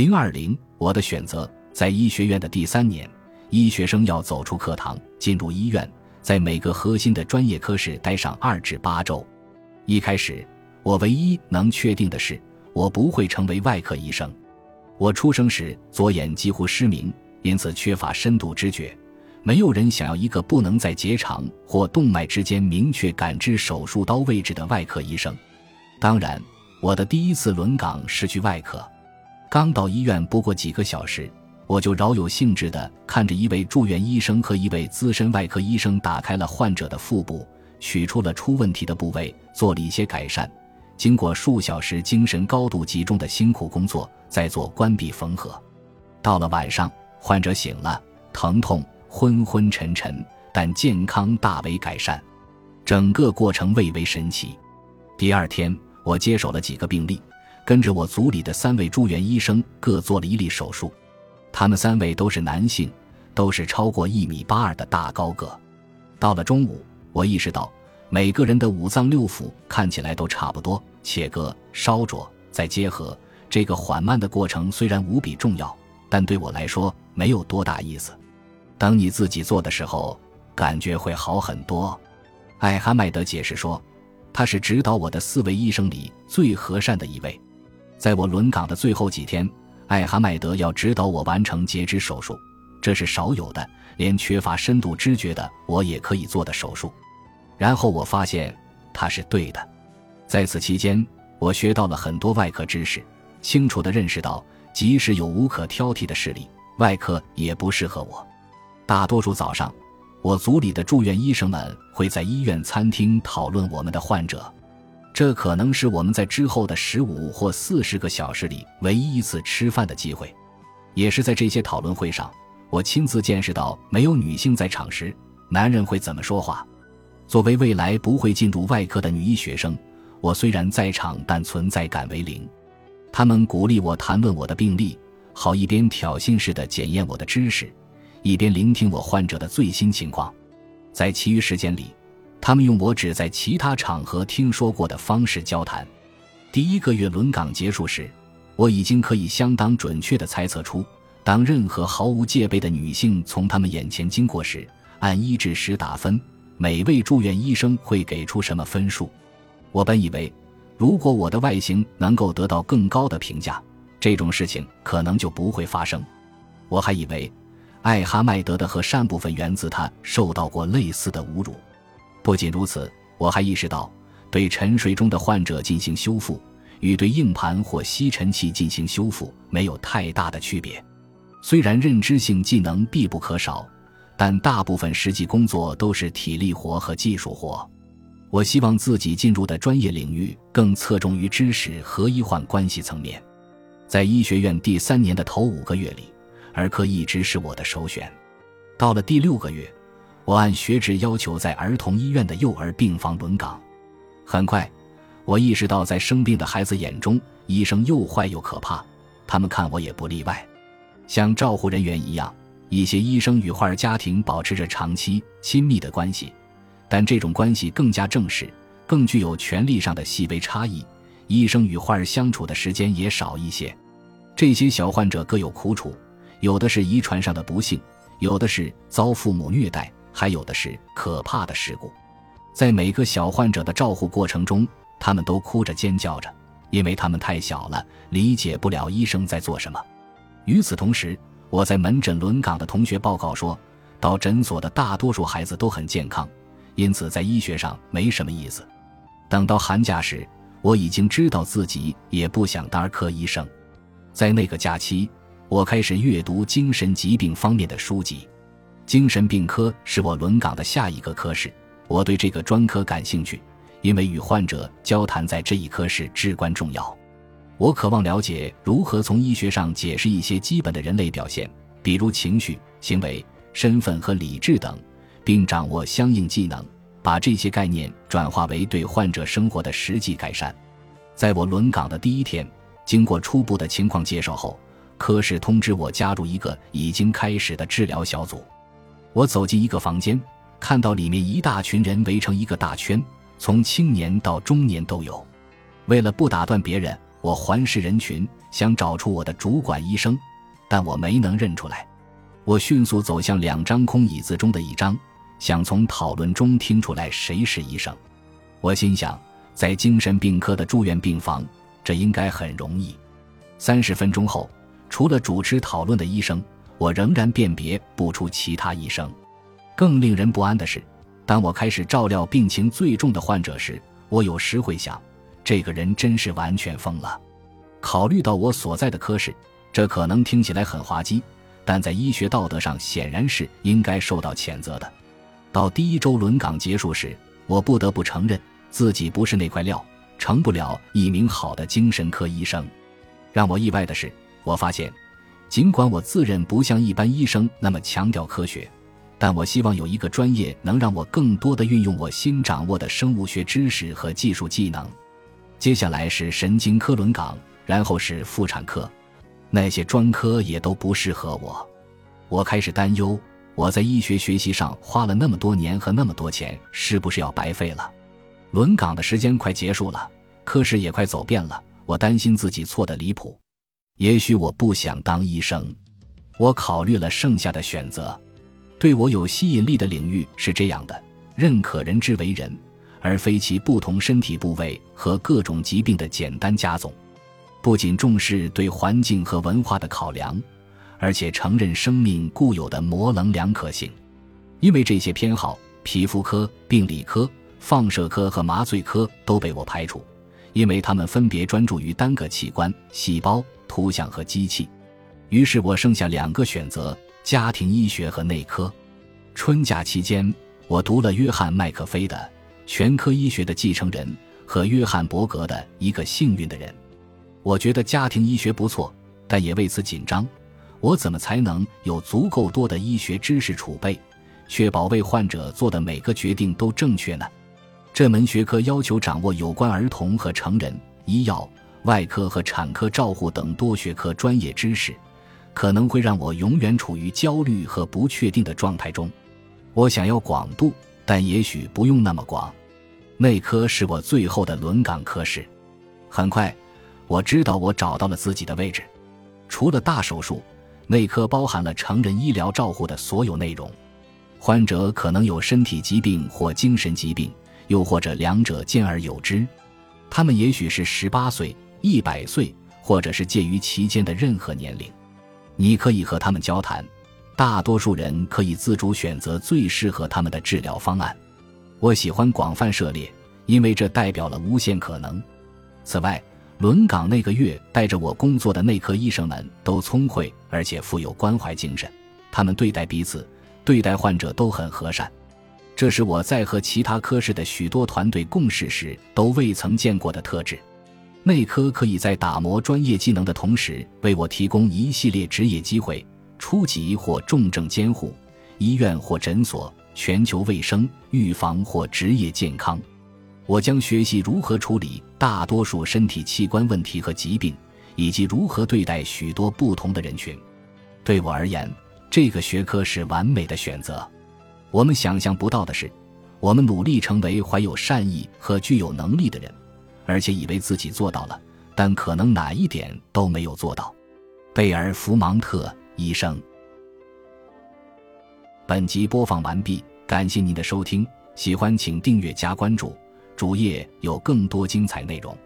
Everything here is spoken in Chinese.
零二零，我的选择在医学院的第三年，医学生要走出课堂，进入医院，在每个核心的专业科室待上二至八周。一开始，我唯一能确定的是，我不会成为外科医生。我出生时左眼几乎失明，因此缺乏深度知觉。没有人想要一个不能在结肠或动脉之间明确感知手术刀位置的外科医生。当然，我的第一次轮岗是去外科。刚到医院不过几个小时，我就饶有兴致地看着一位住院医生和一位资深外科医生打开了患者的腹部，取出了出问题的部位，做了一些改善。经过数小时精神高度集中的辛苦工作，再做关闭缝合。到了晚上，患者醒了，疼痛。昏昏沉沉，但健康大为改善，整个过程蔚为神奇。第二天，我接手了几个病例，跟着我组里的三位住院医生各做了一例手术。他们三位都是男性，都是超过一米八二的大高个。到了中午，我意识到每个人的五脏六腑看起来都差不多，切割、烧灼再结合，这个缓慢的过程虽然无比重要，但对我来说没有多大意思。等你自己做的时候，感觉会好很多。艾哈迈德解释说，他是指导我的四位医生里最和善的一位。在我轮岗的最后几天，艾哈迈德要指导我完成截肢手术，这是少有的，连缺乏深度知觉的我也可以做的手术。然后我发现他是对的。在此期间，我学到了很多外科知识，清楚地认识到，即使有无可挑剔的视力，外科也不适合我。大多数早上，我组里的住院医生们会在医院餐厅讨论我们的患者，这可能是我们在之后的十五或四十个小时里唯一一次吃饭的机会。也是在这些讨论会上，我亲自见识到没有女性在场时，男人会怎么说话。作为未来不会进入外科的女医学生，我虽然在场，但存在感为零。他们鼓励我谈论我的病例，好一边挑衅似的检验我的知识。一边聆听我患者的最新情况，在其余时间里，他们用我只在其他场合听说过的方式交谈。第一个月轮岗结束时，我已经可以相当准确地猜测出，当任何毫无戒备的女性从他们眼前经过时，按一至十打分，每位住院医生会给出什么分数。我本以为，如果我的外形能够得到更高的评价，这种事情可能就不会发生。我还以为。艾哈迈德的和善部分源自他受到过类似的侮辱。不仅如此，我还意识到，对沉睡中的患者进行修复，与对硬盘或吸尘器进行修复没有太大的区别。虽然认知性技能必不可少，但大部分实际工作都是体力活和技术活。我希望自己进入的专业领域更侧重于知识和医患关系层面。在医学院第三年的头五个月里。儿科一直是我的首选。到了第六个月，我按学制要求在儿童医院的幼儿病房轮岗。很快，我意识到，在生病的孩子眼中，医生又坏又可怕。他们看我也不例外。像照护人员一样，一些医生与患儿家庭保持着长期亲密的关系，但这种关系更加正式，更具有权力上的细微差异。医生与患儿相处的时间也少一些。这些小患者各有苦楚。有的是遗传上的不幸，有的是遭父母虐待，还有的是可怕的事故。在每个小患者的照护过程中，他们都哭着尖叫着，因为他们太小了，理解不了医生在做什么。与此同时，我在门诊轮岗的同学报告说，到诊所的大多数孩子都很健康，因此在医学上没什么意思。等到寒假时，我已经知道自己也不想当儿科医生。在那个假期。我开始阅读精神疾病方面的书籍，精神病科是我轮岗的下一个科室。我对这个专科感兴趣，因为与患者交谈在这一科室至关重要。我渴望了解如何从医学上解释一些基本的人类表现，比如情绪、行为、身份和理智等，并掌握相应技能，把这些概念转化为对患者生活的实际改善。在我轮岗的第一天，经过初步的情况介绍后。科室通知我加入一个已经开始的治疗小组。我走进一个房间，看到里面一大群人围成一个大圈，从青年到中年都有。为了不打断别人，我环视人群，想找出我的主管医生，但我没能认出来。我迅速走向两张空椅子中的一张，想从讨论中听出来谁是医生。我心想，在精神病科的住院病房，这应该很容易。三十分钟后，除了主持讨论的医生，我仍然辨别不出其他医生。更令人不安的是，当我开始照料病情最重的患者时，我有时会想，这个人真是完全疯了。考虑到我所在的科室，这可能听起来很滑稽。但在医学道德上，显然是应该受到谴责的。到第一周轮岗结束时，我不得不承认自己不是那块料，成不了一名好的精神科医生。让我意外的是，我发现，尽管我自认不像一般医生那么强调科学，但我希望有一个专业能让我更多的运用我新掌握的生物学知识和技术技能。接下来是神经科轮岗，然后是妇产科。那些专科也都不适合我，我开始担忧，我在医学学习上花了那么多年和那么多钱，是不是要白费了？轮岗的时间快结束了，科室也快走遍了，我担心自己错的离谱。也许我不想当医生，我考虑了剩下的选择。对我有吸引力的领域是这样的：认可人之为人，而非其不同身体部位和各种疾病的简单加总。不仅重视对环境和文化的考量，而且承认生命固有的模棱两可性。因为这些偏好，皮肤科、病理科、放射科和麻醉科都被我排除，因为他们分别专注于单个器官、细胞、图像和机器。于是我剩下两个选择：家庭医学和内科。春假期间，我读了约翰·麦克菲的《全科医学的继承人》和约翰·伯格的《一个幸运的人》。我觉得家庭医学不错，但也为此紧张。我怎么才能有足够多的医学知识储备，确保为患者做的每个决定都正确呢？这门学科要求掌握有关儿童和成人、医药、外科和产科照护等多学科专业知识，可能会让我永远处于焦虑和不确定的状态中。我想要广度，但也许不用那么广。内科是我最后的轮岗科室。很快。我知道我找到了自己的位置，除了大手术，内科包含了成人医疗照护的所有内容。患者可能有身体疾病或精神疾病，又或者两者兼而有之。他们也许是十八岁、一百岁，或者是介于其间的任何年龄。你可以和他们交谈，大多数人可以自主选择最适合他们的治疗方案。我喜欢广泛涉猎，因为这代表了无限可能。此外，轮岗那个月，带着我工作的内科医生们都聪慧，而且富有关怀精神。他们对待彼此、对待患者都很和善，这是我在和其他科室的许多团队共事时都未曾见过的特质。内科可以在打磨专业技能的同时，为我提供一系列职业机会：初级或重症监护、医院或诊所、全球卫生、预防或职业健康。我将学习如何处理大多数身体器官问题和疾病，以及如何对待许多不同的人群。对我而言，这个学科是完美的选择。我们想象不到的是，我们努力成为怀有善意和具有能力的人，而且以为自己做到了，但可能哪一点都没有做到。贝尔·福芒特医生。本集播放完毕，感谢您的收听，喜欢请订阅加关注。主页有更多精彩内容。